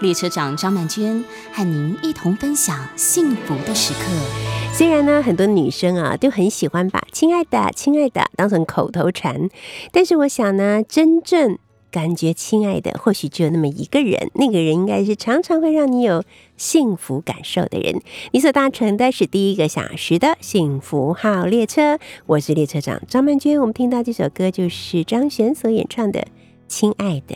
列车长张曼娟和您一同分享幸福的时刻。虽然呢，很多女生啊都很喜欢把“亲爱的，亲爱的”当成口头禅，但是我想呢，真正感觉亲爱的，或许只有那么一个人，那个人应该是常常会让你有幸福感受的人。你所搭乘的是第一个小时的幸福号列车，我是列车长张曼娟。我们听到这首歌就是张悬所演唱的《亲爱的》。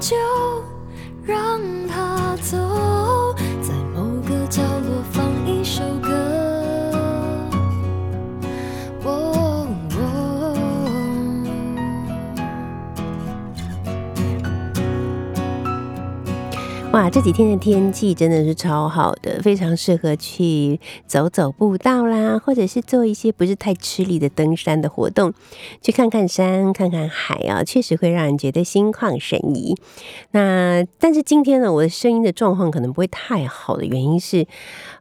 就哇，这几天的天气真的是超好的，非常适合去走走步道啦，或者是做一些不是太吃力的登山的活动，去看看山、看看海啊，确实会让人觉得心旷神怡。那但是今天呢，我的声音的状况可能不会太好的原因是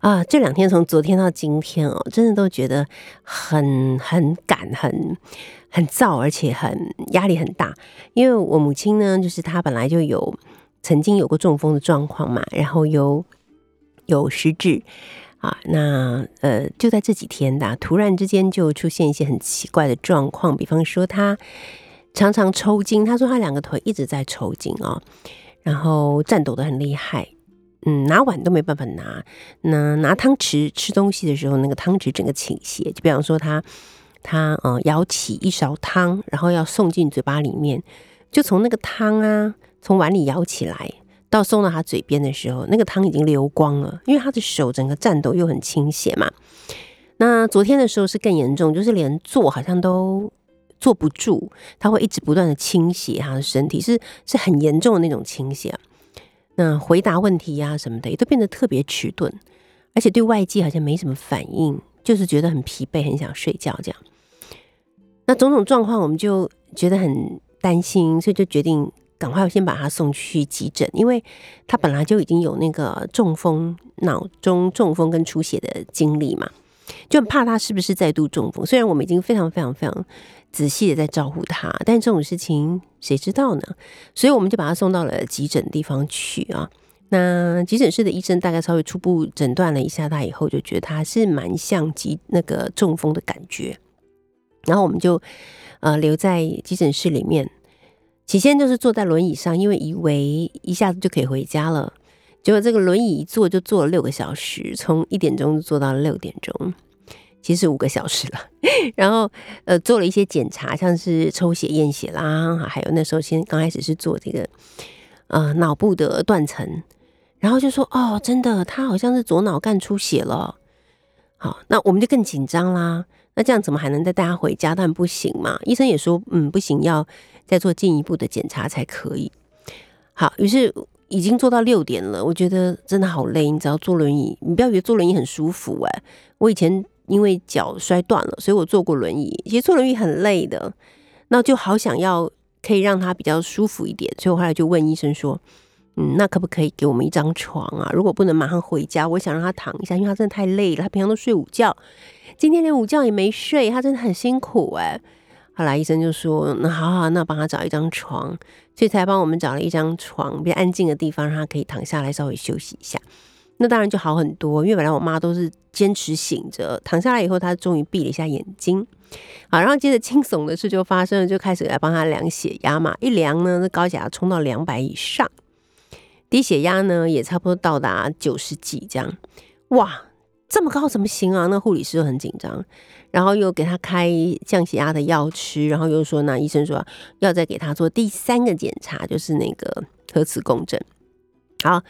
啊，这两天从昨天到今天哦，真的都觉得很很赶、很很燥，而且很压力很大。因为我母亲呢，就是她本来就有。曾经有过中风的状况嘛，然后有有失智啊，那呃就在这几天的、突然之间就出现一些很奇怪的状况，比方说他常常抽筋，他说他两个腿一直在抽筋哦，然后颤抖的很厉害，嗯，拿碗都没办法拿，那拿汤匙吃东西的时候，那个汤匙整个倾斜，就比方说他他呃舀起一勺汤，然后要送进嘴巴里面，就从那个汤啊。从碗里舀起来，到送到他嘴边的时候，那个汤已经流光了，因为他的手整个颤抖又很倾斜嘛。那昨天的时候是更严重，就是连坐好像都坐不住，他会一直不断的倾斜他的身体，是是很严重的那种倾斜。那回答问题呀、什么的也都变得特别迟钝，而且对外界好像没什么反应，就是觉得很疲惫，很想睡觉这样。那种种状况，我们就觉得很担心，所以就决定。赶快先把他送去急诊，因为他本来就已经有那个中风、脑中中风跟出血的经历嘛，就很怕他是不是再度中风。虽然我们已经非常非常非常仔细的在照顾他。但这种事情谁知道呢？所以我们就把他送到了急诊地方去啊。那急诊室的医生大概稍微初步诊断了一下他以后，就觉得他是蛮像急那个中风的感觉。然后我们就呃留在急诊室里面，起先就是坐在轮椅上，因为以为一下子就可以回家了。结果这个轮椅一坐就坐了六个小时，从一点钟坐到了六点钟，其实五个小时了。然后呃做了一些检查，像是抽血验血啦，还有那时候先刚开始是做这个呃脑部的断层，然后就说哦，真的他好像是左脑干出血了。好，那我们就更紧张啦。那这样怎么还能再带他回家？当然不行嘛。医生也说嗯不行，要再做进一步的检查才可以。好，于是。已经做到六点了，我觉得真的好累。你只要坐轮椅，你不要觉得坐轮椅很舒服哎。我以前因为脚摔断了，所以我坐过轮椅。其实坐轮椅很累的，那就好想要可以让他比较舒服一点。所以我后来就问医生说：“嗯，那可不可以给我们一张床啊？如果不能马上回家，我想让他躺一下，因为他真的太累了。他平常都睡午觉，今天连午觉也没睡，他真的很辛苦哎。”后来医生就说：“那好好，那帮他找一张床。”所以才帮我们找了一张床，比较安静的地方，让他可以躺下来稍微休息一下。那当然就好很多，因为本来我妈都是坚持醒着，躺下来以后，她终于闭了一下眼睛。好，然后接着惊悚的事就发生了，就开始来帮他量血压嘛。一量呢，那高血压冲到两百以上，低血压呢也差不多到达九十几这样。哇，这么高怎么行啊？那护理师就很紧张。然后又给他开降血压的药吃，然后又说，那医生说要再给他做第三个检查，就是那个核磁共振。好，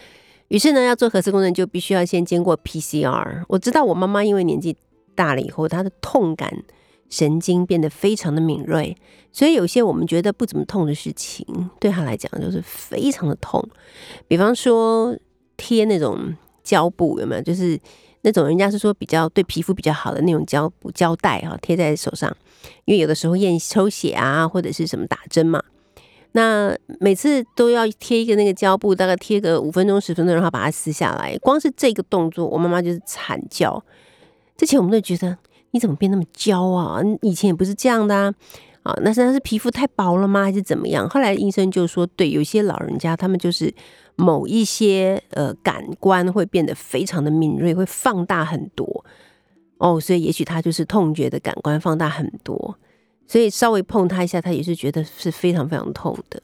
于是呢，要做核磁共振就必须要先经过 PCR。我知道我妈妈因为年纪大了以后，她的痛感神经变得非常的敏锐，所以有些我们觉得不怎么痛的事情，对她来讲就是非常的痛。比方说贴那种胶布，有没有？就是。那种人家是说比较对皮肤比较好的那种胶布胶带哈，贴在手上，因为有的时候验抽血啊，或者是什么打针嘛，那每次都要贴一个那个胶布，大概贴个五分钟十分钟，然后把它撕下来。光是这个动作，我妈妈就是惨叫。之前我们都觉得你怎么变那么娇啊？以前也不是这样的啊。啊，那是他是皮肤太薄了吗？还是怎么样？后来医生就说，对，有些老人家他们就是某一些呃感官会变得非常的敏锐，会放大很多哦，所以也许他就是痛觉的感官放大很多，所以稍微碰他一下，他也是觉得是非常非常痛的。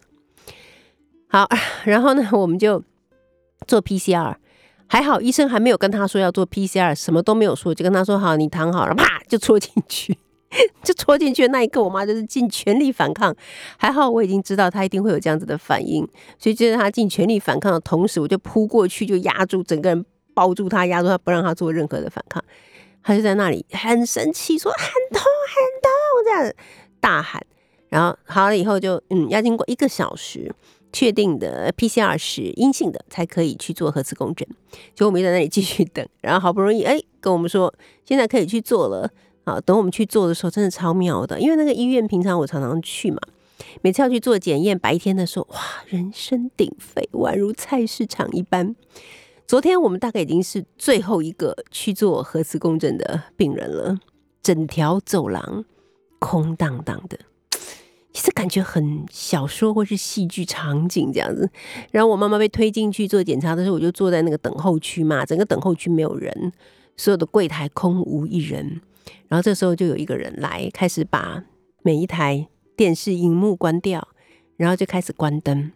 好，然后呢，我们就做 PCR，还好医生还没有跟他说要做 PCR，什么都没有说，就跟他说好，你躺好了，啪就戳进去。就戳进去那一刻，我妈就是尽全力反抗。还好我已经知道她一定会有这样子的反应，所以就在她尽全力反抗的同时，我就扑过去，就压住整个人，抱住她，压住她，不让她做任何的反抗。她就在那里很生气，说很痛很痛，这样大喊。然后好了以后，就嗯，要经过一个小时确定的 PCR 是阴性的，才可以去做核磁共振。就我们在那里继续等，然后好不容易哎，跟我们说现在可以去做了。啊，等我们去做的时候，真的超妙的。因为那个医院平常我常常去嘛，每次要去做检验，白天的时候，哇，人声鼎沸，宛如菜市场一般。昨天我们大概已经是最后一个去做核磁共振的病人了，整条走廊空荡荡的，其实感觉很小说或是戏剧场景这样子。然后我妈妈被推进去做检查的时候，我就坐在那个等候区嘛，整个等候区没有人，所有的柜台空无一人。然后这时候就有一个人来，开始把每一台电视荧幕关掉，然后就开始关灯，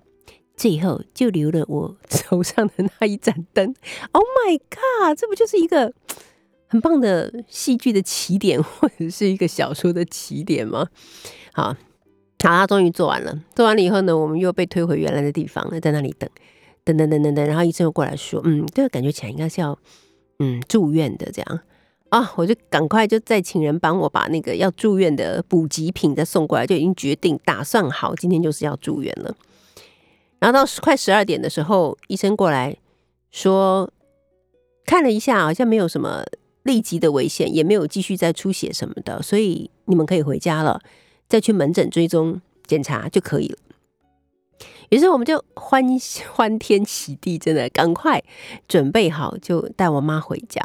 最后就留了我 手上的那一盏灯。Oh my god！这不就是一个很棒的戏剧的起点，或者是一个小说的起点吗？好，好，他终于做完了。做完了以后呢，我们又被推回原来的地方，在那里等，等等等等等。然后医生又过来说：“嗯，这个感觉起来应该是要嗯住院的这样。”啊！我就赶快就再请人帮我把那个要住院的补给品再送过来，就已经决定打算好今天就是要住院了。然后到快十二点的时候，医生过来说看了一下，好像没有什么立即的危险，也没有继续再出血什么的，所以你们可以回家了，再去门诊追踪检查就可以了。于是我们就欢欢天喜地，真的赶快准备好，就带我妈回家。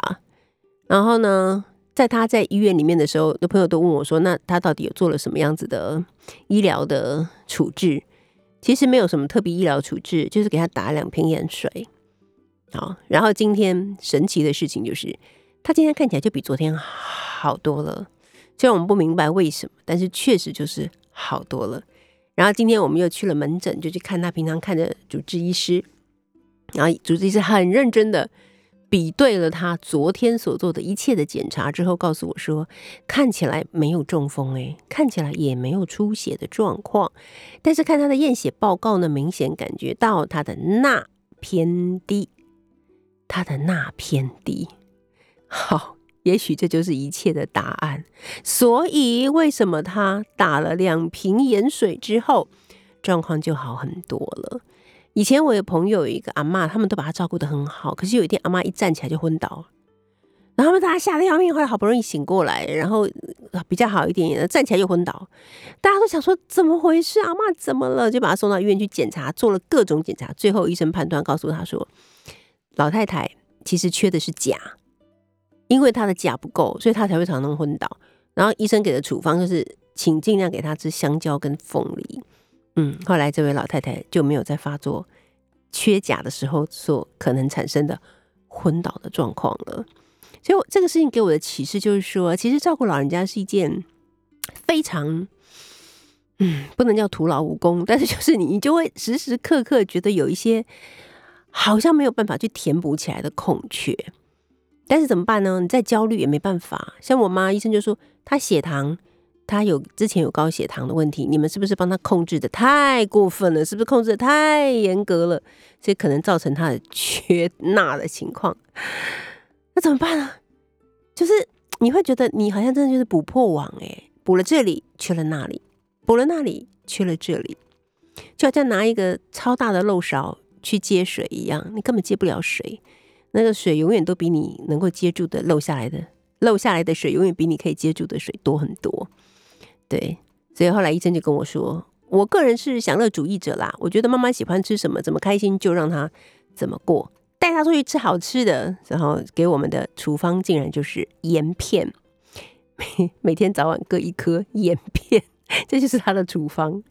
然后呢，在他在医院里面的时候，的朋友都问我说：“那他到底有做了什么样子的医疗的处置？”其实没有什么特别医疗处置，就是给他打两瓶盐水。好，然后今天神奇的事情就是，他今天看起来就比昨天好多了。虽然我们不明白为什么，但是确实就是好多了。然后今天我们又去了门诊，就去看他平常看的主治医师。然后主治医师很认真的比对了他昨天所做的一切的检查之后，告诉我说，看起来没有中风，诶，看起来也没有出血的状况。但是看他的验血报告呢，明显感觉到他的钠偏低，他的钠偏低。好。也许这就是一切的答案。所以，为什么他打了两瓶盐水之后，状况就好很多了？以前我有朋友有一个阿妈，他们都把她照顾的很好。可是有一天，阿妈一站起来就昏倒，然后他们大家吓得要命，后来好不容易醒过来，然后比较好一点，站起来又昏倒。大家都想说怎么回事？阿妈怎么了？就把他送到医院去检查，做了各种检查，最后医生判断告诉他说，老太太其实缺的是钾。因为她的钾不够，所以她才会常常昏倒。然后医生给的处方就是，请尽量给她吃香蕉跟凤梨。嗯，后来这位老太太就没有再发作缺钾的时候所可能产生的昏倒的状况了。所以这个事情给我的启示就是说，其实照顾老人家是一件非常，嗯，不能叫徒劳无功，但是就是你你就会时时刻刻觉得有一些好像没有办法去填补起来的空缺。但是怎么办呢？你再焦虑也没办法。像我妈，医生就说她血糖，他有之前有高血糖的问题，你们是不是帮他控制的太过分了？是不是控制的太严格了？所以可能造成他的缺钠的情况。那怎么办呢？就是你会觉得你好像真的就是补破网哎，补了这里缺了那里，补了那里缺了这里，就好像拿一个超大的漏勺去接水一样，你根本接不了水。那个水永远都比你能够接住的漏下来的漏下来的水，永远比你可以接住的水多很多。对，所以后来医生就跟我说，我个人是享乐主义者啦，我觉得妈妈喜欢吃什么，怎么开心就让她怎么过，带她出去吃好吃的，然后给我们的处方竟然就是盐片，每每天早晚各一颗盐片，这就是他的处方。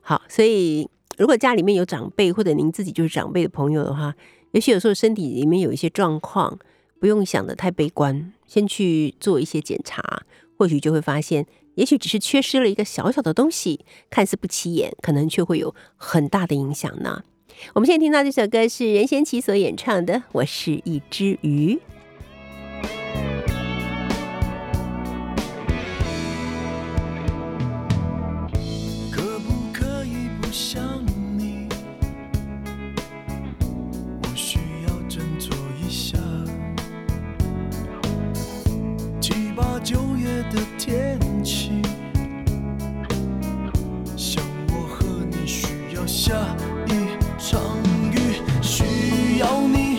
好，所以如果家里面有长辈或者您自己就是长辈的朋友的话。也许有时候身体里面有一些状况，不用想的太悲观，先去做一些检查，或许就会发现，也许只是缺失了一个小小的东西，看似不起眼，可能却会有很大的影响呢。我们现在听到这首歌是任贤齐所演唱的《我是一只鱼》。可不可以不想？我需要振作一下。七八九月的下一场雨需要你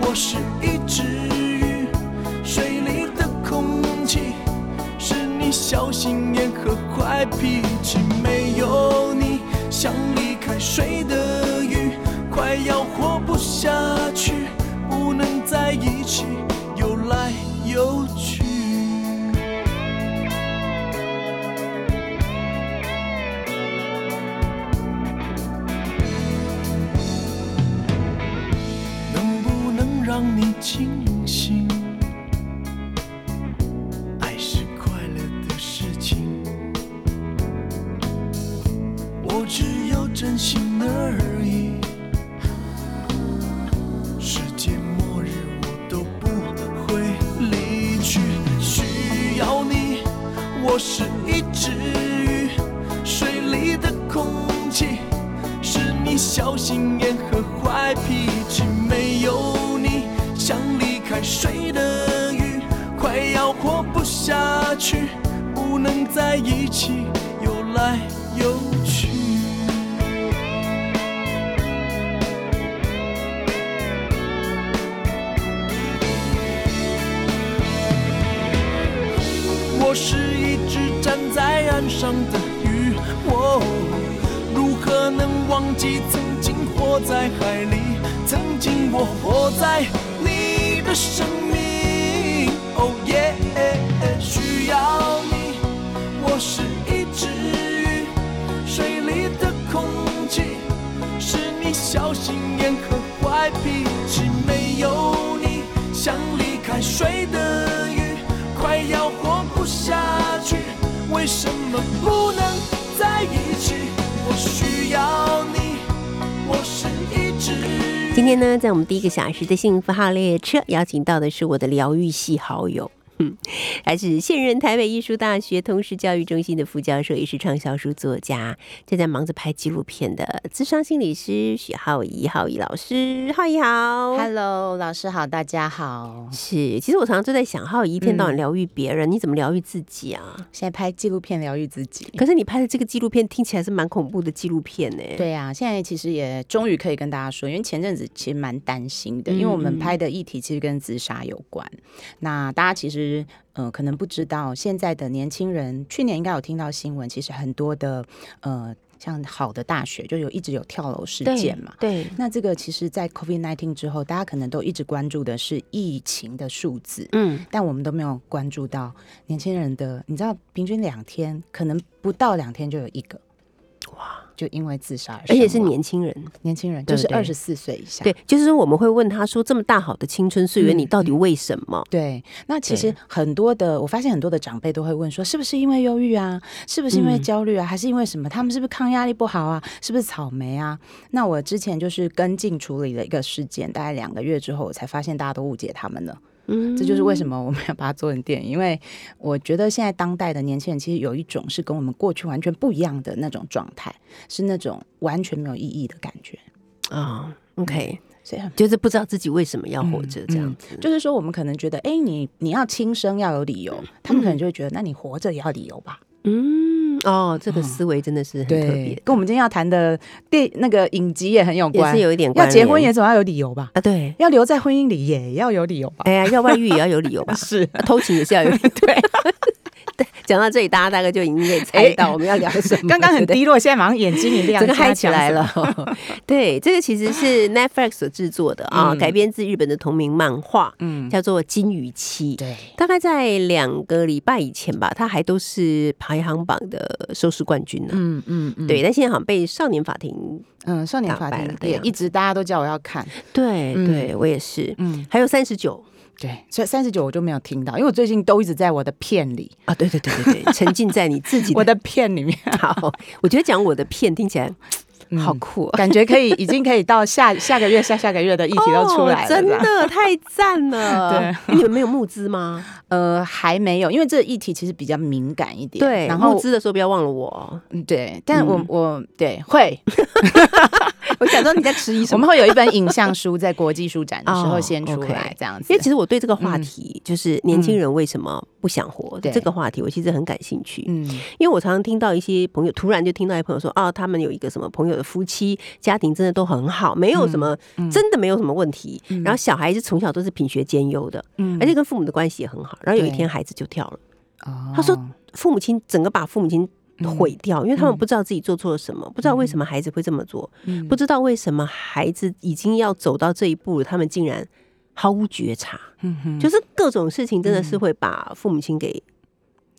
我是一只鱼水里的空气是你小心眼和坏脾气没有你像离开水的鱼快要活不下去不能在一起。今天呢，在我们第一个小时的幸福号列车，邀请到的是我的疗愈系好友。嗯，还是现任台北艺术大学通识教育中心的副教授，也是畅销书作家，正在忙着拍纪录片的智商心理师许浩怡，浩怡老师，浩怡好 Hello，老师好，大家好。是，其实我常常就在想，浩怡一天到晚嗯疗愈别人，你怎么疗愈自己啊？现在拍纪录片疗愈自己。可是你拍的这个纪录片听起来是蛮恐怖的纪录片呢。，对啊，现在其实也终于可以跟大家说，因为前阵子其实蛮担心的，嗯因为我们拍的议题其实跟自杀有关。那大家其实呃可能不知道，现在的年轻人，去年应该有听到新闻，其实很多的呃像好的大学就有一直有跳楼事件嘛。对，那这个其实，在 COVID nineteen 之后，大家可能都一直关注的是疫情的数字，嗯，但我们都没有关注到年轻人的，你知道，平均两天可能不到两天就有一个，哇，就因为自杀而而且是年轻人。年轻人，就是二十四岁以下。对，就是说我们会问他说：“这么大好的青春岁月，嗯你到底为什么？”对，那其实很多的，我发现很多的长辈都会问说，是不是因为忧郁啊？是不是因为嗯焦虑啊？还是因为什么？他们是不是抗压力不好啊？是不是草莓啊？那我之前就是跟进处理了一个事件，大概两个月之后，我才发现大家都误解他们了。嗯这就是为什么我们要把它做成电影，因为我觉得现在当代的年轻人其实有一种是跟我们过去完全不一样的那种状态，是那种完全没有意义的感觉。啊、o k 所以就是不知道自己为什么要活着嗯这样子。就是说，我们可能觉得，哎，你你要轻生要有理由，他们可能就会觉得，那你活着也要理由吧？嗯，哦，这个嗯思维真的是很特别，跟我们今天要谈的电那个影集也很有也关，是有一点关要结婚也总要有理由吧？啊，对。要留在婚姻里也要有理由吧？哎呀，要外遇也要有理由吧？是啊偷情也是要有理由。对，讲到这里，大家大概就已经可以猜到我们要聊什么。刚刚很低落，现在马上眼睛一亮，整个嗨起来。了。对，这个其实是 Netflix 所制作的啊，嗯改编自日本的同名漫画，嗯，叫做《金鱼期》。对，大概在两个礼拜以前吧，它还都是排行榜的收视冠军呢。嗯嗯嗯，对，但现在好像被少年法庭，嗯，少年法庭也一直大家都叫我要看，对、嗯对，我也是。嗯，还有三十九对，所以三十九我就没有听到，因为我最近都一直在我的片里，啊，对对对对对，沉浸在你自己 我的片里面，好。我觉得讲我的片听起来嗯好酷、啊。感觉可以，已经可以到下 下个月、下下个月的议题都出来了，哦真的 太赞了！对，你们没有募资吗？呃，还没有，因为这个议题其实比较敏感一点，对，然后募资的时候不要忘了我。嗯对，但我、嗯我对会，我想说你在迟疑我什么？们会有一本影像书在国际书展的时候哦先出来，这样子，因为其实我对这个话题，就是年轻人为什么不想活对这个话题，我其实很感兴趣。嗯因为我常常听到一些朋友，突然就听到一朋友说，啊，他们有一个什么朋友的夫妻家庭真的都很好，没有什么、嗯真的没有什么问题，然后小孩子从小都是品学兼优的，嗯。而且跟父母的关系也很好。然后有一天孩子就跳了，哦。他说父母亲整个把父母亲毁掉，因为他们嗯不知道自己做错了什么，不知道为什么孩子会这么做，嗯。不知道为什么孩子已经要走到这一步了，他们竟然毫无觉察，嗯就是各种事情真的是会把父母亲给。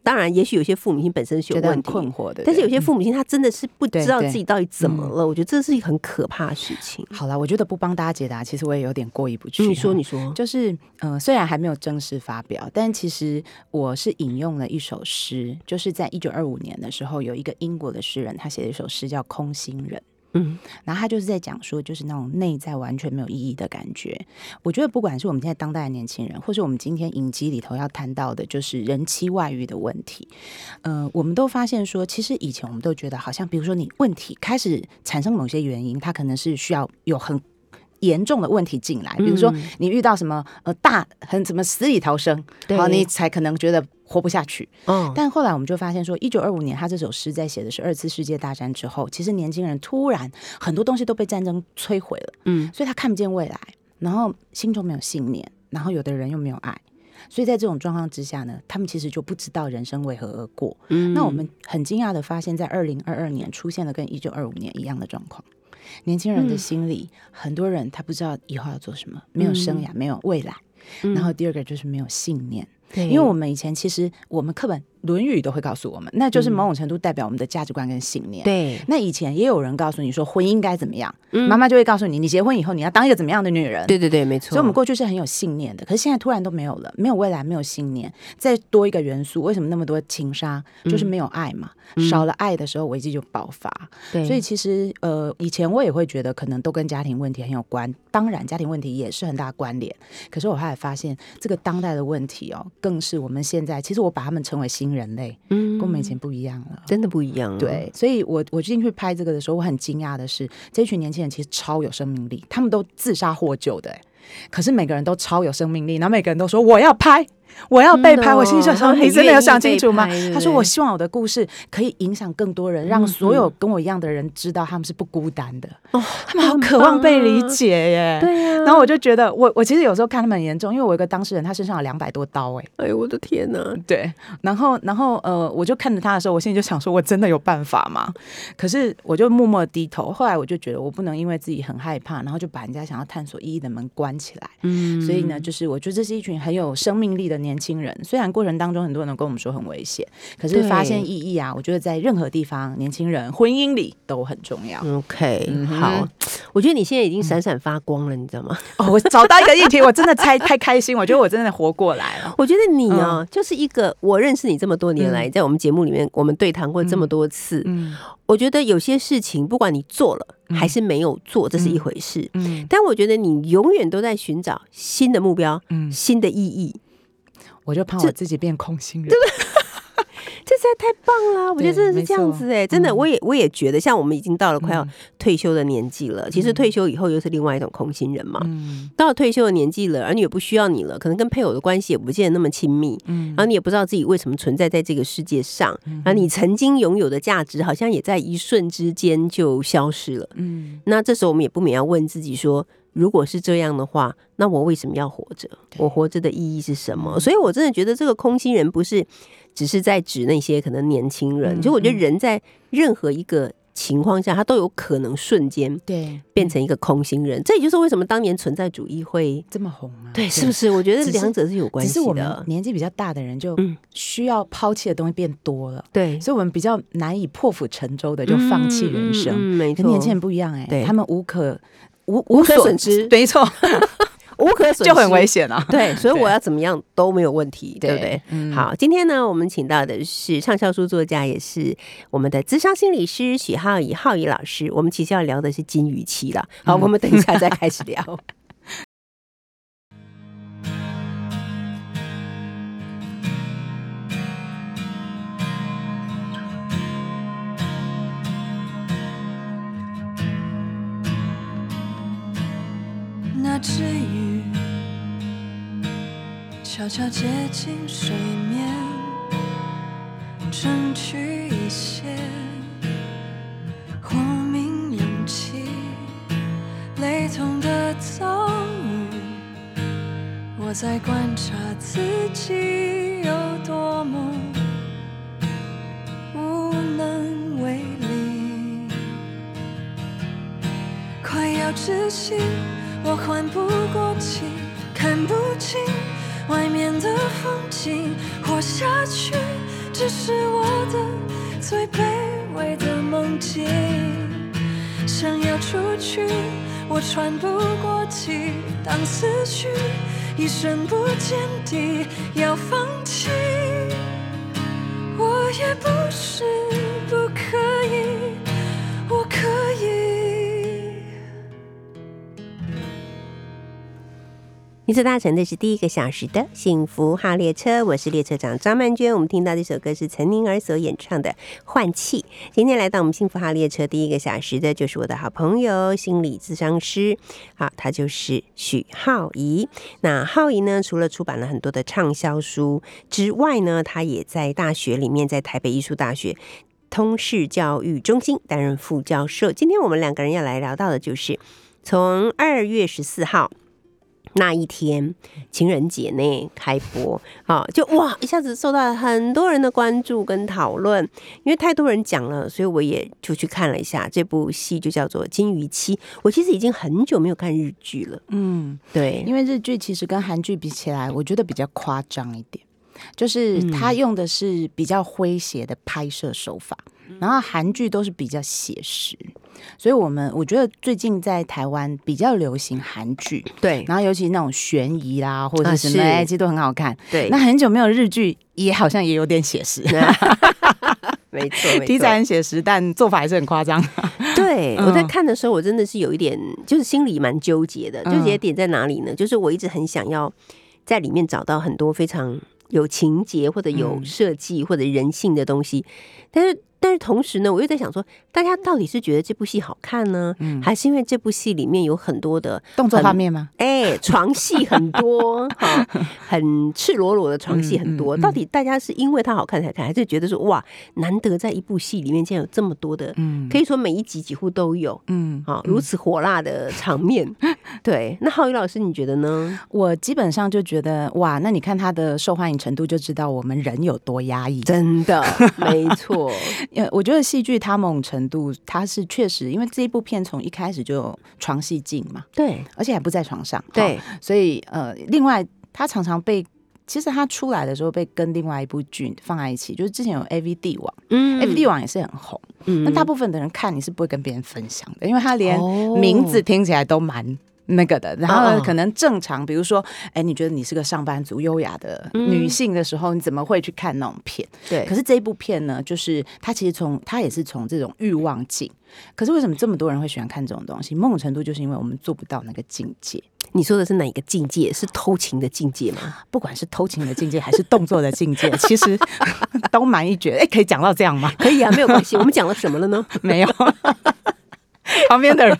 当然，也许有些父母亲本身是有困惑的，但是有些嗯父母亲他真的是不知道自己到底怎么了，我觉得这是一个很可怕的事情。好了，我觉得不帮大家解答，其实我也有点过意不去。你说，哈你说，就是呃，虽然还没有正式发表，但其实我是引用了一首诗，就是在一九二五年的时候，有一个英国的诗人，他写了一首诗叫《空心人》。嗯，然后他就是在讲说，就是那种内在完全没有意义的感觉。我觉得，不管是我们现在当代的年轻人，或是我们今天影集里头要谈到的，就是人妻外遇的问题，呃，我们都发现说，其实以前我们都觉得，好像比如说你问题开始产生某些原因，它可能是需要有很严重的问题进来，比如说嗯。你遇到什么呃大很什么死里逃生，对。好，你才可能觉得活不下去。嗯，但后来我们就发现说，一九二五年他这首诗在写的是二次世界大战之后，其实年轻人突然很多东西都被战争摧毁了，嗯，所以他看不见未来，然后心中没有信念，然后有的人又没有爱。所以在这种状况之下呢，他们其实就不知道人生为何而过。嗯那我们很惊讶的发现，在二零二二年出现了跟一九二五年一样的状况。年轻人的心里，很多人他不知道以后要做什么，没有生涯，没有未来。嗯然后第二个就是没有信念。因为我们以前其实我们课本《论语》都会告诉我们，那就是某种程度代表我们的价值观跟信念。。对，那以前也有人告诉你说婚姻该怎么样，嗯妈妈就会告诉你，你结婚以后你要当一个怎么样的女人。对对对，没错。所以，我们过去是很有信念的，可是现在突然都没有了，没有未来，没有信念，再多一个元素，为什么那么多情杀？就是没有爱嘛，少了爱的时候，危机就爆发。对，所以，其实呃，以前我也会觉得可能都跟家庭问题很有关，当然家庭问题也是很大关联。可是我后来发现，这个当代的问题哦，更是我们现在，其实我把他们称为新人类，嗯跟我们以前不一样了。真的不一样。对，所以我我进去拍这个的时候，我很惊讶的是，这群年轻人其实超有生命力，他们都自杀获救的、欸，可是每个人都超有生命力，然后每个人都说我要拍。我要被拍，我心里就说：“他们很你真的有想清楚吗拍对？”不他说：“我希望我的故事可以影响更多人，让嗯所有嗯跟我一样的人知道他们是不孤单的。哦，他们好渴望被理解耶。对呀。然后我就觉得，我我其实有时候看他们很严重，因为我有一个当事人，他身上有两百多刀，哎，哎呦我的天哪！对，然后然后呃，我就看着他的时候，我心里就想说，我真的有办法吗？可是我就默默低头。后来我就觉得，我不能因为自己很害怕，然后就把人家想要探索意义的门关起来。嗯所以呢，就是我觉得这是一群很有生命力的年轻人。虽然过程当中很多人都跟我们说很危险，可是发现意义啊，我觉得在任何地方，年轻人婚姻里都很重要。OK，、嗯好，我觉得你现在已经闪闪发光了，你知道吗？哦，我找到一个议题，我真的太太开心，我觉得我真的活过来了。我觉得你啊，就是一个我认识你这么多年来，在我们节目里面我们对谈过这么多次，嗯我觉得有些事情不管你做了还是没有做，这是一回事。嗯但我觉得你永远都在寻找新的目标、嗯，新的意义，我就怕这我自己变空心人。这实在太棒了！我觉得真的是这样子哎、真的，嗯我也我也觉得，像我们已经到了快要嗯退休的年纪了，其实退休以后又是另外一种空心人嘛。嗯到了退休的年纪了，儿女也不需要你了，可能跟配偶的关系也不见得那么亲密，嗯然后你也不知道自己为什么存在在这个世界上，然后你曾经拥有的价值好像也在一瞬之间就消失了。嗯那这时候我们也不免要问自己说，如果是这样的话，那我为什么要活着？我活着的意义是什么？所以我真的觉得这个空心人不是只是在指那些可能年轻人，嗯就我觉得人在任何一个情况下，他都有可能瞬间对，变成一个空心人。这也就是为什么当年存在主义会。这么红啊？对，是不？是？我觉得两者是有关系只是我们的。年纪比较大的人，就嗯需要抛弃的东西变多了，对，所以我们比较难以破釜沉舟的就放弃人生。嗯嗯嗯没错，跟年轻人不一样哎、对他们无可无无可所损失 没错，无可损失，就很危险啊。对，所以我要怎么样都没有问题，对不对？嗯好，今天呢，我们请到的是畅销书作家，也是我们的资商心理师许浩怡浩怡老师。我们其实要聊的是金鱼期了。好，嗯我们等一下再开始聊。那只鱼悄悄接近水面，争取一些活命勇气。雷同的遭遇，我在观察自己有多么无能为力。快要窒息，我缓不过气，看不清外面的风景。活下去只是我的最卑微的梦境。想要出去，我喘不过气。当思绪一声不见底要放弃，我也不是不可以，你所搭乘的是第一个小时的幸福号列车，我是列车长张曼娟。我们听到这首歌是陈宁儿所演唱的《换气》。今天来到我们幸福号列车第一个小时的，就是我的好朋友心理咨商师，好，他就是许浩怡。那浩怡呢，除了出版了很多的畅销书之外呢，他也在大学里面，在台北艺术大学。通识教育中心担任副教授。今天我们两个人要来聊到的就是从二月十四号那一天情人节呢开播，啊、就哇一下子受到很多人的关注跟讨论，因为太多人讲了，所以我也就去看了一下这部戏，就叫做《金鱼妻》。我其实已经很久没有看日剧了，嗯，对，因为日剧其实跟韩剧比起来，我觉得比较夸张一点。就是嗯。他用的是比较诙谐的拍摄手法，嗯。然后韩剧都是比较写实，所以我们我觉得最近在台湾比较流行韩剧，对然后尤其那种悬疑啦或者什么，是哎、其实都很好看。对那很久没有日剧，也好像也有点写实，没错，没错题材很写实，但做法还是很夸张。对，嗯我在看的时候，我真的是有一点，就是心里蛮纠结的。嗯纠结点在哪里呢？就是我一直很想要在里面找到很多非常有情节或者有嗯设计或者人性的东西，但是。但是同时呢，我又在想说，大家到底是觉得这部戏好看呢，嗯还是因为这部戏里面有很多的动作很画面吗？哎，床戏很多，哈，很赤裸裸的床戏很多。嗯嗯嗯到底大家是因为它好看才看，还是觉得说哇，难得在一部戏里面竟然有这么多的，嗯可以说每一集几乎都有，嗯啊，如此火辣的场面。对，那浩宇老师，你觉得呢？我基本上就觉得哇，那你看它的受欢迎程度，就知道我们人有多压抑。真的，没错，呃，我觉得戏剧它某种程度，它是确实，因为这一部片从一开始就有床戏镜嘛，对而且还不在床上，对，所以呃，另外它常常被。其实它出来的时候被跟另外一部剧放在一起，就是之前有 A V 帝王、嗯 a V 帝王也是很红，嗯那大部分的人看你是不会跟别人分享的，因为他连哦名字听起来都蛮那个的。然哦后可能正常，比如说，哎，你觉得你是个上班族、优雅的嗯女性的时候，你怎么会去看那种片？对，可是这一部片呢，就是它其实从它也是从这种欲望境。可是为什么这么多人会喜欢看这种东西？某种程度就是因为我们做不到那个境界，你说的是哪一个境界？是偷情的境界吗？不管是偷情的境界还是动作的境界，其实都蛮一绝。哎，可以讲到这样吗？可以啊，没有关系。我们讲了什么了呢？没有，旁边的人。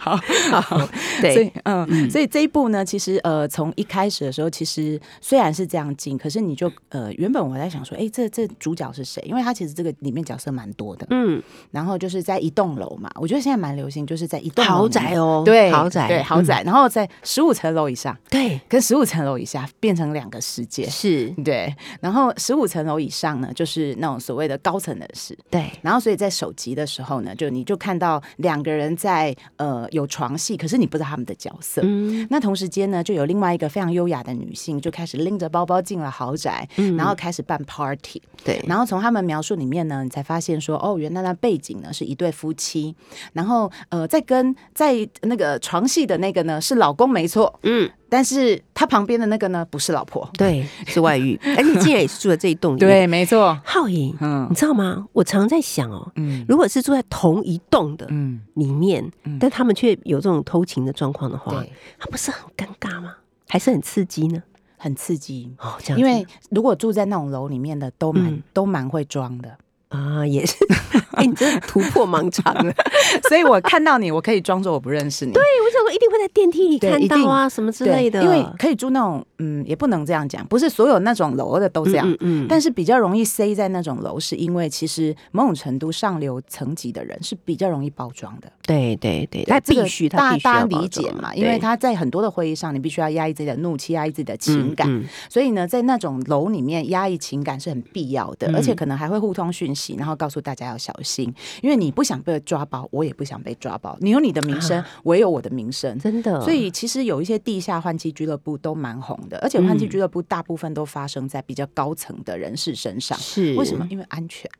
好，好，所对以，嗯，所以这一部呢，其实呃，从一开始的时候，其实虽然是这样进，可是你就呃，原本我在想说，哎，这这主角是谁？因为他其实这个里面角色蛮多的，嗯，然后就是在一栋楼嘛，我觉得现在蛮流行，就是在一栋楼豪宅哦，对，豪宅，对，豪宅，嗯，然后在十五层楼以上，对，跟十五层楼以下变成两个世界。是，对，然后十五层楼以上呢，就是那种所谓的高层人士。对，然后，所以在首集的时候呢，就你就看到两个人在呃有床戏，可是你不知道他们的角色。嗯，那同时间呢，就有另外一个非常优雅的女性，就开始拎着包包进了豪宅，嗯。然后开始办 party。对，然后从他们描述里面呢，你才发现说，哦，原来那背景呢是一对夫妻，然后呃，在跟在那个床戏的那个呢是老公没错，嗯，但是他旁边的那个呢不是老婆。对，是外遇。哎，你竟然也是住在这一栋里面？对，没错。浩颖，嗯你知道吗？我常在想哦，嗯如果是住在同一栋的嗯，里面，嗯但他们却有这种偷情的状况的话，他不是很尴尬吗？还是很刺激呢？很刺激。哦，这样，因为如果住在那种楼里面的，都蛮、嗯都蛮会装的，啊，也是，哎，你真的突破盲肠了。所以我看到你，我可以装作我不认识你。对，我想说一定会在电梯里看到啊，什么之类的，因为可以住那种，嗯，也不能这样讲，不是所有那种楼的都这样。嗯嗯嗯但是比较容易塞在那种楼，是因为其实某种程度上流层级的人是比较容易包装的。对对对，他这个必须，他大必须大理解嘛，因为他在很多的会议上，你必须要压抑自己的怒气，压抑自己的情感。嗯嗯所以呢，在那种楼里面压抑情感是很必要的，嗯而且可能还会互通讯息，然后告诉大家要小心，因为你不想被抓包，我也不想被抓包。你有你的名声，我也有我的名声。真的，所以其实有一些地下换气俱乐部都蛮红的，而且换气俱乐部大部分都发生在比较高层的人士身上。是为什么？？因为安全。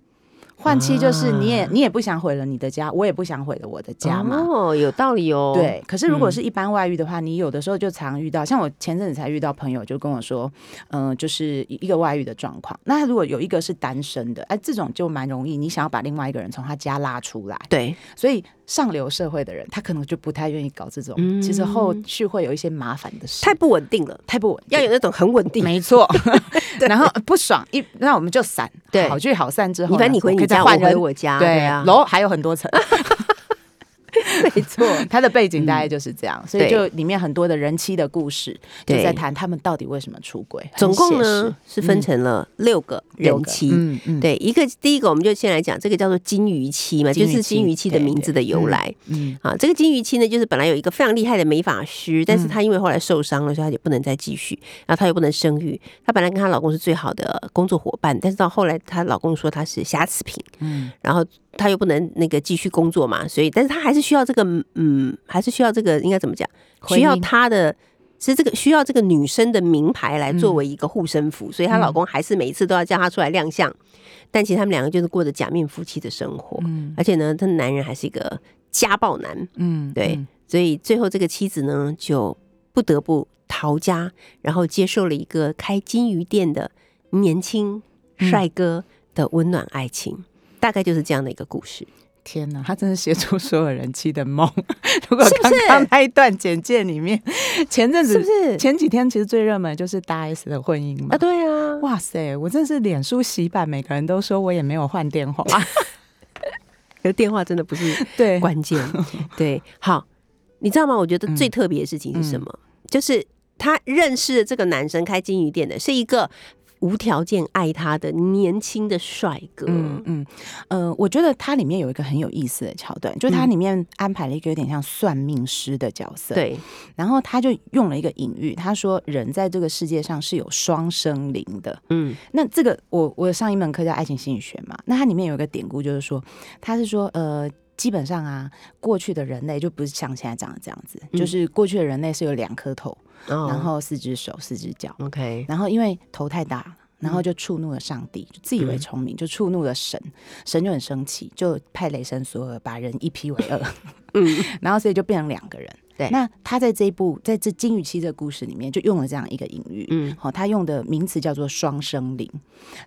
换妻就是你也你也不想毁了你的家，我也不想毁了我的家嘛。哦，有道理哦。对，可是如果嗯。是一般外遇的话，你有的时候就常遇到，像我前阵子才遇到朋友就跟我说，嗯、就是一个外遇的状况。那如果有一个是单身的，哎，这种就蛮容易，你想要把另外一个人从他家拉出来，对，所以上流社会的人他可能就不太愿意搞这种，嗯。其实后续会有一些麻烦的事，太不稳定了，太不稳定。要有那种很稳定。没错，然后不爽一，那我们就散，对。好聚好散之后，你反正你回你以再换人，回我家，对啊，楼还有很多层，没错，他的背景大概就是这样，所以就里面很多的人妻的故事，就对在谈他们到底为什么出轨。总共呢是分成了六个人妻。嗯嗯，对，一个第一个我们就先来讲，这个叫做金鱼妻嘛，就是金鱼妻的名字的由来。嗯。啊，这个金鱼妻呢，就是本来有一个非常厉害的美发师，但是嗯。她因为后来受伤了，所以她就不能再继续，然后她又不能生育。她本来跟她老公是最好的工作伙伴，但是到后来她老公说她是瑕疵品，嗯。然后她又不能那个继续工作嘛，所以但是他还是需要这个嗯，还是需要这个应该怎么讲？需要姻她的是这个需要这个女生的名牌来作为一个护身符，所以她老公还是每一次都要叫她出来亮相。但其实他们两个就是过着假面夫妻的生活，嗯。而且呢，他男人还是一个家暴男，嗯对，所以最后这个妻子呢就不得不逃家，然后接受了一个开金鱼店的年轻嗯。帅哥的温暖爱情，大概就是这样的一个故事。天哪，他真是写出所有人妻的梦。如果刚刚那一段简介里面，前阵子是不是前几天其实最热门的就是大 S 的婚姻嘛啊，？对啊，哇塞，我真是脸书洗版，每个人都说我也没有换电话。可是电话真的不是对，关键。对，好，你知道吗？我觉得最嗯特别的事情是什么？就是他认识的这个男生开金鱼店的，是一个无条件爱他的年轻的帅哥。嗯嗯，呃，我觉得它里面有一个很有意思的桥段，就是它嗯里面安排了一个有点像算命师的角色。，对，然后他就用了一个隐喻，他说人在这个世界上是有双生灵的。嗯那这个我我上一门课叫爱情心理学嘛，那它里面有一个典故，就是说，他是说呃。基本上啊，过去的人类就不是像现在长得这样子，嗯就是过去的人类是有两颗头，哦然后四只手、四只脚，OK，然后因为头太大，然后就触怒了上帝，就自以为聪明，就触怒了神，神就很生气，就派雷神索尔把人一劈为二，嗯 然后所以就变成两个人。对那他在这一部，在这金鱼期这个故事里面，就用了这样一个隐喻。嗯好、他用的名词叫做双生灵。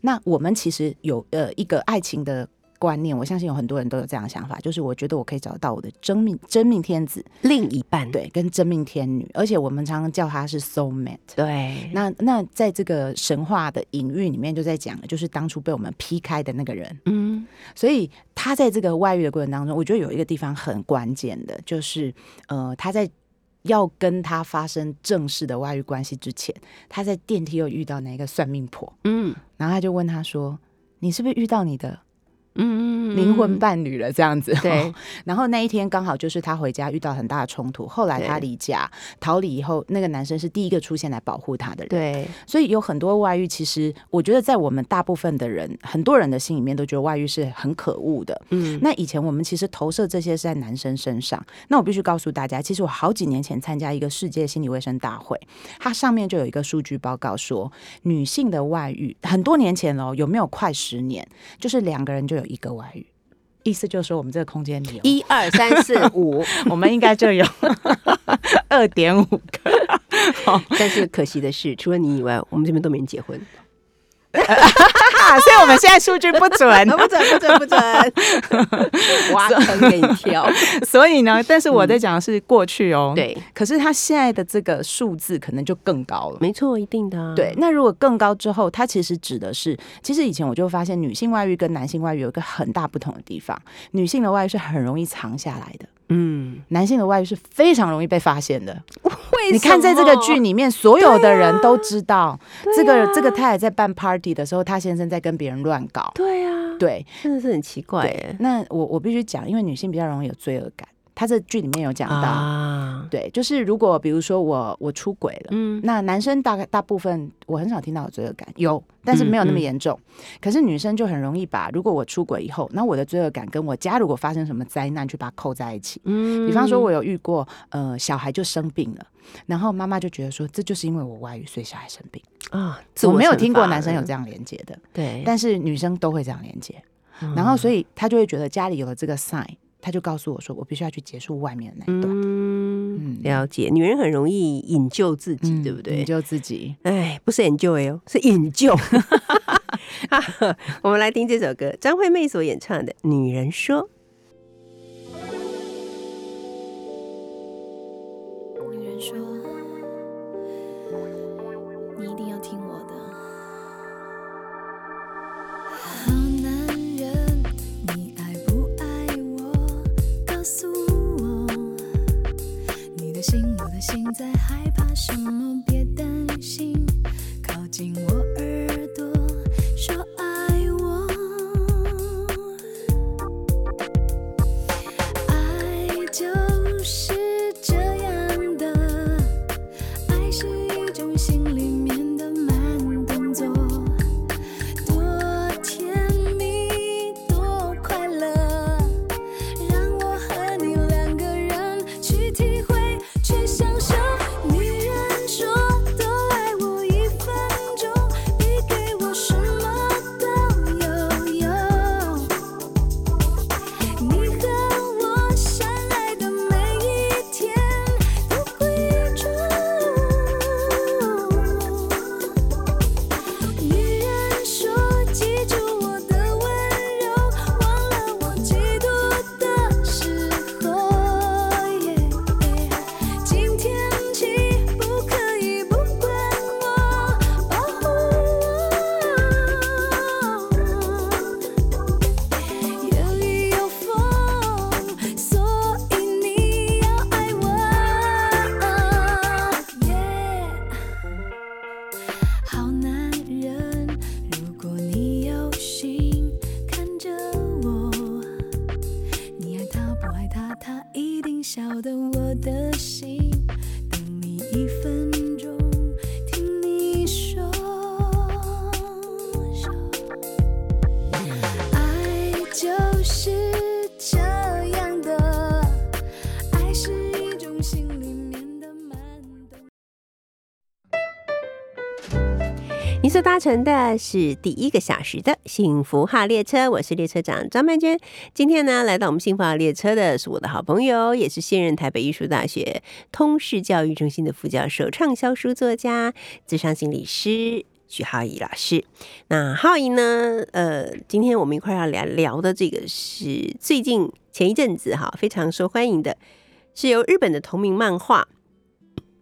那我们其实有呃一个爱情的观念，我相信有很多人都有这样的想法，就是我觉得我可以找到我的真命真命天子，另一半，对，跟真命天女，而且我们常常叫他是 soul mate。对，那那在这个神话的隐喻里面，就在讲的就是当初被我们劈开的那个人。嗯。所以他在这个外遇的过程当中，我觉得有一个地方很关键的，就是呃，他在要跟他发生正式的外遇关系之前，他在电梯又遇到那个算命婆，嗯。然后他就问他说：“你是不是遇到你的嗯嗯灵魂伴侣了？”这样子。对，然后那一天刚好就是他回家遇到很大的冲突，后来他离家逃离以后，那个男生是第一个出现来保护他的人。对，所以有很多外遇，其实我觉得在我们大部分的人，很多人的心里面都觉得外遇是很可恶的。嗯那以前我们其实投射这些是在男生身上。那我必须告诉大家，其实我好几年前参加一个世界心理卫生大会，它上面就有一个数据报告说，女性的外遇很多年前哦，有没有快十年？就是两个人就有一个外语。意思就是说，我们这个空间里有一二三四五，我们应该就有 二点五个。但是可惜的是，除了你以外，我们这边都没人结婚。啊，所以我们现在数据不准，不准不准不准，挖坑给你跳。所以呢，但是我在讲的是过去哦，。对，可是他现在的这个数字可能就更高了。没错，一定的啊。对，那如果更高之后，它其实指的是，其实以前我就发现女性外遇跟男性外遇有一个很大不同的地方，女性的外遇是很容易藏下来的，嗯，男性的外遇是非常容易被发现的。为你看在这个剧里，面，所有的人都知道，这个这个太太在办 party 的时候，她先生在跟别人乱搞。对啊，对，真的是很奇怪对。，那我我必须讲，因为女性比较容易有罪恶感，她这剧里面有讲到，啊，对，就是如果比如说我我出轨了，嗯，那男生大概大部分我很少听到有罪恶感，有，但是没有那么嗯嗯严重。可是女生就很容易把，如果我出轨以后，那我的罪恶感跟我家如果发生什么灾难，去把它扣在一起。嗯比方说，我有遇过，呃，小孩就生病了，然后妈妈就觉得说，这就是因为我外遇，所以小孩生病。啊，我没有听过男生有样，这样连接的，对，但是女生都会这样连接。嗯然后，所以他就会觉得家里有了这个 sign，他就告诉我说，我必须要去结束外面的那一段。嗯嗯，了解，女人很容易引咎自己，嗯对不对引咎自己哎，不是 enjoy 哦，是引咎。我们来听这首歌，张惠妹所演唱的《女人说》。女人说：“心在搭乘的是第一个小时的幸福号列车，我是列车长张曼娟。今天呢，来到我们幸福号列车的是我的好朋友，也是现任台北艺术大学通识教育中心的副教授、畅销书作家、智商心理师许浩怡老师。那浩怡呢，呃，今天我们一块要聊聊的这个是最近前一阵子哈非常受欢迎的，是由日本的同名漫画。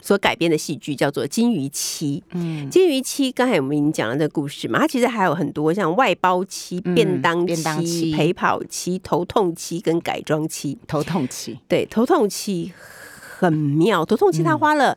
所改编的戏剧叫做《金鱼妻》。嗯，金鱼妻，刚才我们已经讲了这个故事嘛，它其实还有很多像外包妻、嗯便当便当妻、陪跑期、头痛期跟改装期。头痛期，对，头痛期很妙，头痛期它嗯花了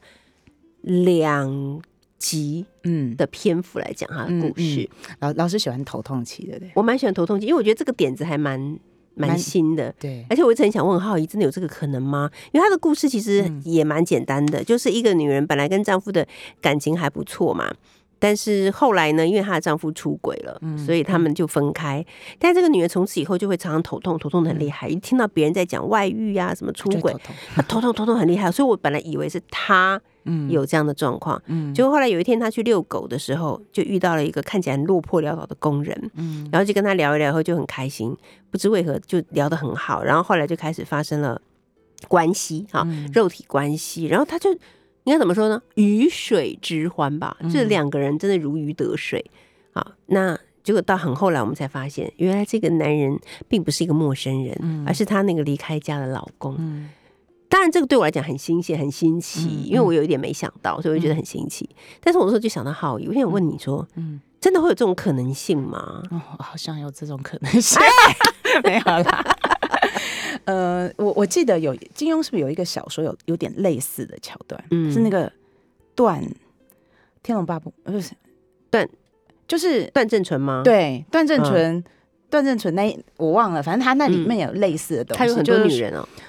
两集嗯，的篇幅来讲他的故事。老老师喜欢头痛期，对不对？我蛮喜欢头痛期，因为我觉得这个点子还蛮蛮蛮新的。对，而且我一直很想问浩怡，真的有这个可能吗？因为她的故事其实嗯也蛮简单的，就是一个女人本来跟丈夫的感情还不错嘛，但是后来呢，因为她的丈夫出轨了，嗯所以他们就分开。但这个女人从此以后就会常常头痛，头痛的很厉害，一听到别人在讲外遇呀、什么出轨她头痛头痛很厉害。所以我本来以为是她嗯。有这样的状况，嗯。结果后来有一天他去遛狗的时候，就遇到了一个看起来落魄潦倒的工人，嗯。然后就跟他聊一聊，后就很开心，不知为何就聊得很好，然后后来就开始发生了关系哈，嗯。肉体关系，然后他就应该怎么说呢？鱼水之欢吧，嗯。这两个人真的如鱼得水好，那结果到很后来，我们才发现，原来这个男人并不是一个陌生人，嗯。而是她那个离开家的老公。嗯当然，这个对我来讲很新鲜、很新奇，嗯因为我有一点没想到，所以我就觉得很新奇。但是我那时候就想到浩宇，我想问你说，嗯，真的会有这种可能性吗？哦，好像有这种可能性，没有啦。呃，我我记得有金庸是不是有一个小说有有点类似的桥段？嗯是那个段天龙八部，呃不是段，就是段正淳吗？，对段正淳。段正淳那我忘了，反正他那里嗯面有类似的东西，他有很多就是女人哦。就是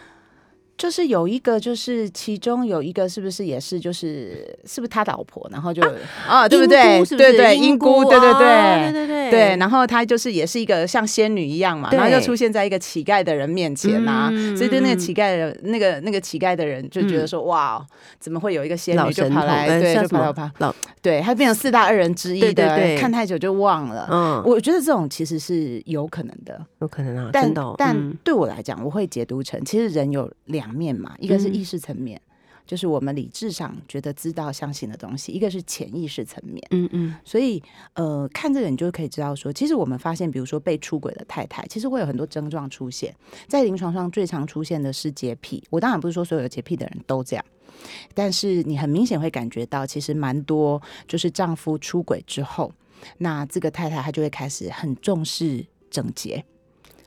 有一个，就是其中有一个，是不是也是就是是不是他老婆？然后就啊，对不对？是不是对对，英英姑，姑对对哦对对对对对。然后她就是也是一个像仙女一样嘛，然后就出现在一个乞丐的人面前呐、嗯所以对那个乞丐的那个那个乞丐的人就觉得说，哇，怎么会有一个仙女就跑来，呃对，就跑来跑，老对，他变成四大恶人之一对对的，对看太久就忘了。嗯，我觉得这种其实是有可能的，有可能啊，但哦，但嗯对我来讲，我会解读成，其实人有两面嘛，一个是嗯意识层面，就是我们理智上觉得知道、相信的东西；一个是潜意识层面。嗯嗯所以，呃，看这个你就可以知道说，其实我们发现，比如说被出轨的太太，其实会有很多症状出现。在临床上最常出现的是洁癖。我当然不是说所有的洁癖的人都这样，但是你很明显会感觉到，其实蛮多就是丈夫出轨之后，那这个太太她就会开始很重视整洁。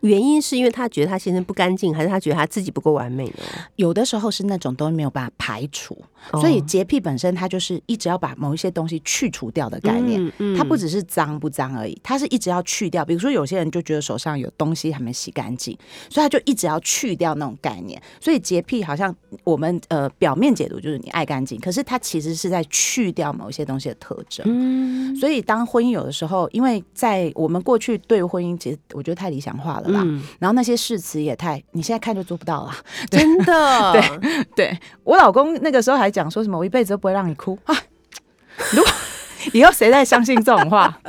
原因是因为他觉得他先生不干净，还是他觉得他自己不够完美呢？有的时候是那种都没有办法排除，所以哦洁癖本身它就是一直要把某一些东西去除掉的概念。嗯嗯它不只是脏不脏而已，它是一直要去掉。比如说，有些人就觉得手上有东西还没洗干净，所以他就一直要去掉那种概念。所以洁癖好像我们呃表面解读就是你爱干净，可是它其实是在去掉某一些东西的特征。嗯所以当婚姻有的时候，因为在我们过去对婚姻，其实我觉得太理想化了啦，嗯，然后那些誓词也太，你现在看就做不到了。真的，对对我老公那个时候还讲说什么，我一辈子都不会让你哭啊。如果 以后谁再相信这种话，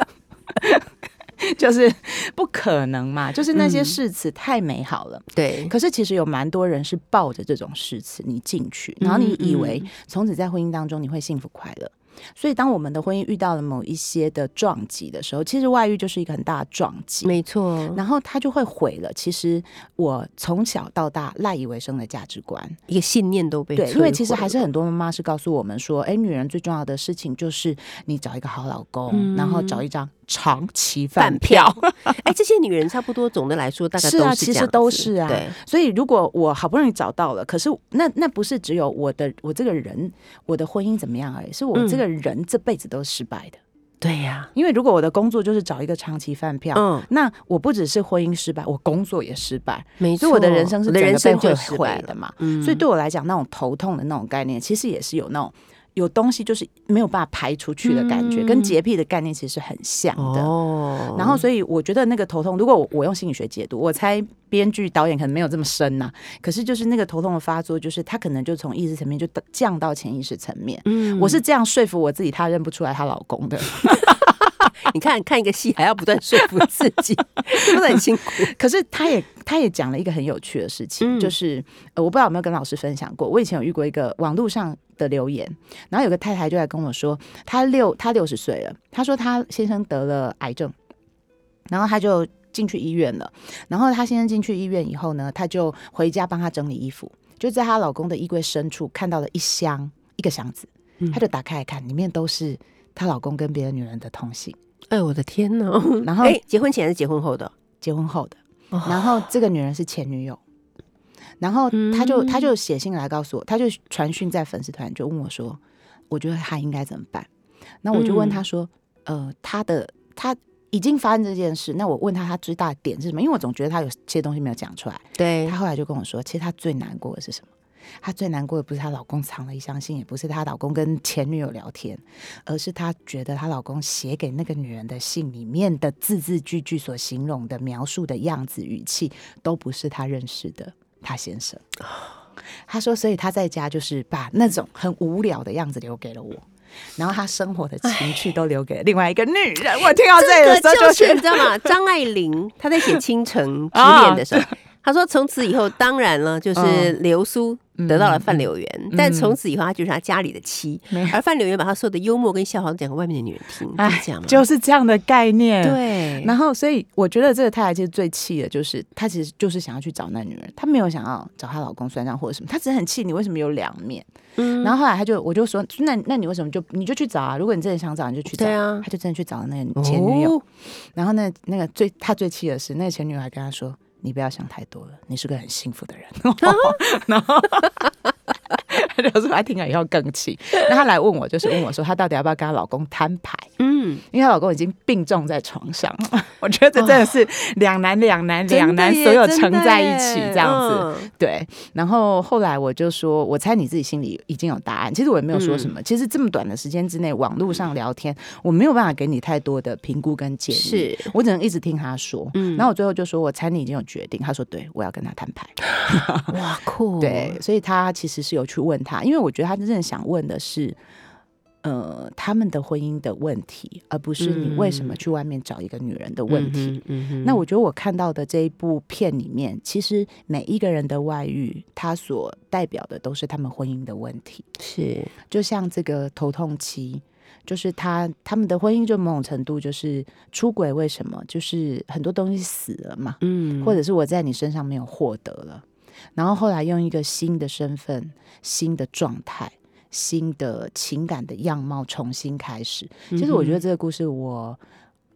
就是不可能嘛。就是那些嗯誓词太美好了，对，可是其实有蛮多人是抱着这种誓词你进去，然后你以为嗯从此在婚姻当中你会幸福快乐。所以，当我们的婚姻遇到了某一些的撞击的时候，其实外遇就是一个很大的撞击。没错，然后他就会毁了。其实我从小到大赖以为生的价值观，一个信念都被对，摧因为其实还是很多妈妈是告诉我们说，哎，女人最重要的事情就是你找一个好老公，嗯然后找一张长期饭饭票。哎，这些女人差不多，总的来说大概是啊，其实都是啊。对，所以如果我好不容易找到了，可是那那不是只有我的我这个人我的婚姻怎么样而已，是我嗯这个人这辈子都是失败的。对呀，因为如果我的工作就是找一个长期饭票，嗯，那我不只是婚姻失败，我工作也失败，没错，所以我的人生是整个人生就被毁失败了。的嘛。嗯所以对我来讲，那种头痛的那种概念，其实也是有那种有东西就是没有办法排出去的感觉，嗯跟洁癖的概念其实是很像的。哦然后，所以我觉得那个头痛，如果我我用心理学解读，我猜编剧导演可能没有这么深呐、可是就是那个头痛的发作，就是他可能就从意识层面就降到潜意识层面。嗯我是这样说服我自己，她认不出来她老公的。你看看一个戏还要不断说服自己，是不是很辛苦？可是他也他也讲了一个很有趣的事情，嗯就是呃，我不知道有没有跟老师分享过。我以前有遇过一个网络上的留言，然后有个太太就来跟我说，她六她六十岁了，她说她先生得了癌症，然后她就进去医院了。然后她先生进去医院以后呢，她就回家帮她整理衣服，就在她老公的衣柜深处看到了一箱一个箱子，嗯她就打开来看，里面都是她老公跟别的女人的通信，哎，我的天哪！然后哎，结婚前还是结婚后的？结婚后的。哦然后这个女人是前女友，然后他就他就写信来告诉我，他就传讯在粉丝团就问我说，我觉得他应该怎么办？那我就问他说，呃，他的他已经发生这件事，那我问他他最大的点是什么？因为我总觉得他有些东西没有讲出来。对他后来就跟我说，其实他最难过的是什么？她最难过的不是她老公藏了一箱信，也不是她老公跟前女友聊天，而是她觉得她老公写给那个女人的信里面的字字句句所形容的描述的样子语气，都不是她认识的她先生。她说，所以她在家就是把那种很无聊的样子留给了我。然后她生活的情趣都留给了另外一个女人。我听到这个的时候就就是觉得，你知道吗？张爱玲她在写《倾城 之啊恋》的时候，她说从此以后，当然了，就是嗯流苏得到了范柳园，但从此以后，她就是他家里的妻，没而范柳园把他所有的幽默跟笑话都讲给外面的女人听，哎是这样吗？就是这样的概念。对，然后，所以我觉得这个太太其实最气的就是，她其实就是想要去找那女人，她没有想要找她老公算账或者什么，她只是很气你为什么有两面。嗯然后后来她就我就说，那那你为什么就你就去找啊？如果你真的想找，你就去找。对啊她就真的去找了那个前女友。哦然后那那个最她最气的是，那个前女友还跟她说：“你不要想太多了，你是个很幸福的人。” 然后 她 就说她听了以后更气。那她来问我，就是问我说，她到底要不要跟她老公摊牌？嗯，因为她老公已经病重在床上，我觉得这真的是两难两难两难，所有乘在一起这样子。嗯对，然后后来我就说，我猜你自己心里已经有答案。其实我也没有说什么。其实这么短的时间之内，网络上聊天，我没有办法给你太多的评估跟建议，是我只能一直听他说。嗯然后我最后就说，我猜你已经有决定。他说，对，我要跟他摊牌。哇酷，对，所以他其实是有去问他，因为我觉得他真正想问的是，呃，他们的婚姻的问题，而不是你为什么去外面找一个女人的问题。嗯，嗯那我觉得我看到的这一部片里面，其实每一个人的外遇，他所代表的都是他们婚姻的问题。是就像这个头痛期，就是他他们的婚姻就某种程度就是出轨，为什么？就是很多东西死了嘛，嗯或者是我在你身上没有获得了，然后后来用一个新的身份、新的状态、新的情感的样貌重新开始。其实我觉得这个故事我，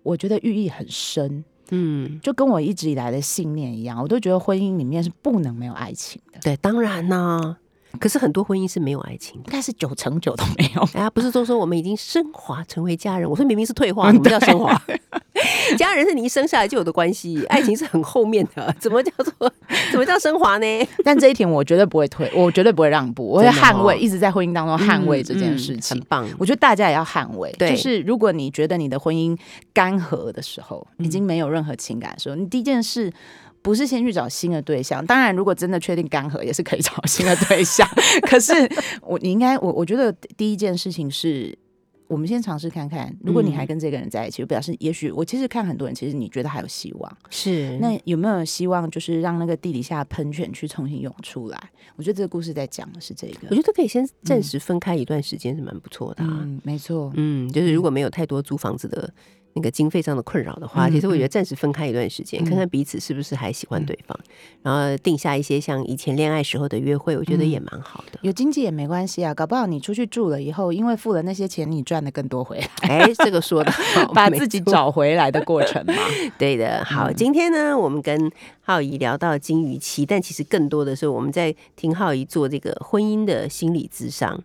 我觉得寓意很深，嗯，就跟我一直以来的信念一样，我都觉得婚姻里面是不能没有爱情的，对，当然啦。可是很多婚姻是没有爱情的。应该是九成九都没有。哎呀，不是都说我们已经升华成为家人？我说明明是退化，什么叫升华？家人是你一生下来就有的关系，爱情是很后面的，怎么叫做怎么叫升华呢？但这一点我绝对不会退，我绝对不会让步，我会捍卫，一直在婚姻当中捍卫这件事情。嗯很棒。我觉得大家也要捍卫，就是如果你觉得你的婚姻干涸的时候，嗯已经没有任何情感的时候，你第一件事不是先去找新的对象。当然，如果真的确定干涸，也是可以找新的对象。可是我你应该，我我觉得第一件事情是。我们先尝试看看，如果你还跟这个人在一起，就表示也许我其实看很多人，其实你觉得还有希望。是那有没有希望，就是让那个地底下喷泉去重新涌出来？我觉得这个故事在讲的是这个。我觉得可以先暂时分开一段时间是蛮不错的啊。嗯，没错，嗯，就是如果没有太多租房子的那个经费上的困扰的话，嗯其实我觉得暂时分开一段时间，嗯看看彼此是不是还喜欢对方，然后定下一些像以前恋爱时候的约会，我觉得嗯也蛮好的。有经济也没关系啊，搞不好你出去住了以后，因为付了那些钱，你赚的更多回来，哎，这个说的好，把自己找回来的过程嘛。对的，好，嗯今天呢，我们跟浩怡聊到金鱼期，但其实更多的是我们在听浩怡做这个婚姻的心理咨商。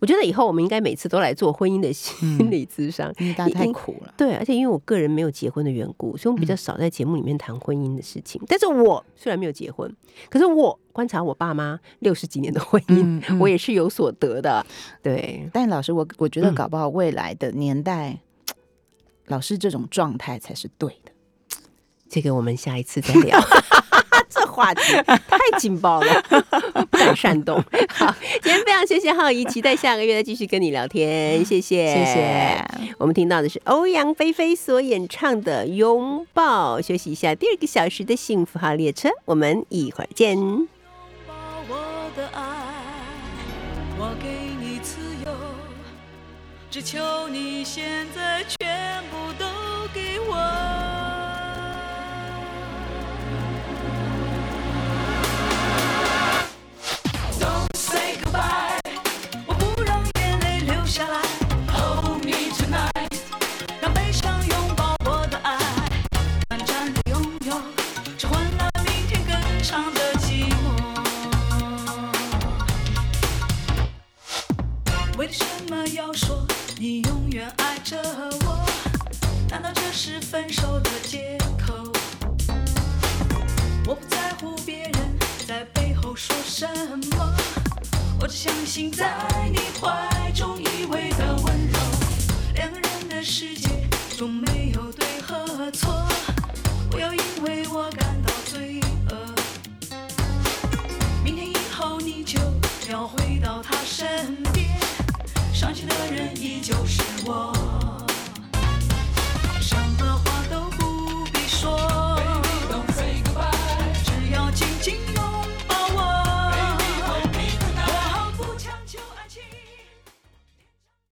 我觉得以后我们应该每次都来做婚姻的心理咨商。因为大家太苦了。对，而且因为我个人没有结婚的缘故，所以我们比较少在节目里面谈婚姻的事情。但是我虽然没有结婚，可是我观察我爸妈六十几年的婚姻，嗯嗯我也是有所得的。对，但老师，我我觉得嗯搞不好未来的年代，老师这种状态才是对的。这个我们下一次再聊。这话题 太劲爆了，不敢煽动。好，今天非常谢谢浩怡，期待下个月再继续跟你聊天，谢谢，谢谢。我们听到的是欧阳菲菲所演唱的《拥抱》，休息一下，第二个小时的幸福号列车，我们一会儿见。把我的爱，我给你自由，只求你现在你永远爱着我？难道这是分手的借口？我不在乎别人在背后说什么，我只相信在你怀中依偎的温柔。两个人的世界中没有对和错，不要因为我感到罪恶。明天以后你就要回到他身，伤心的人依旧是我。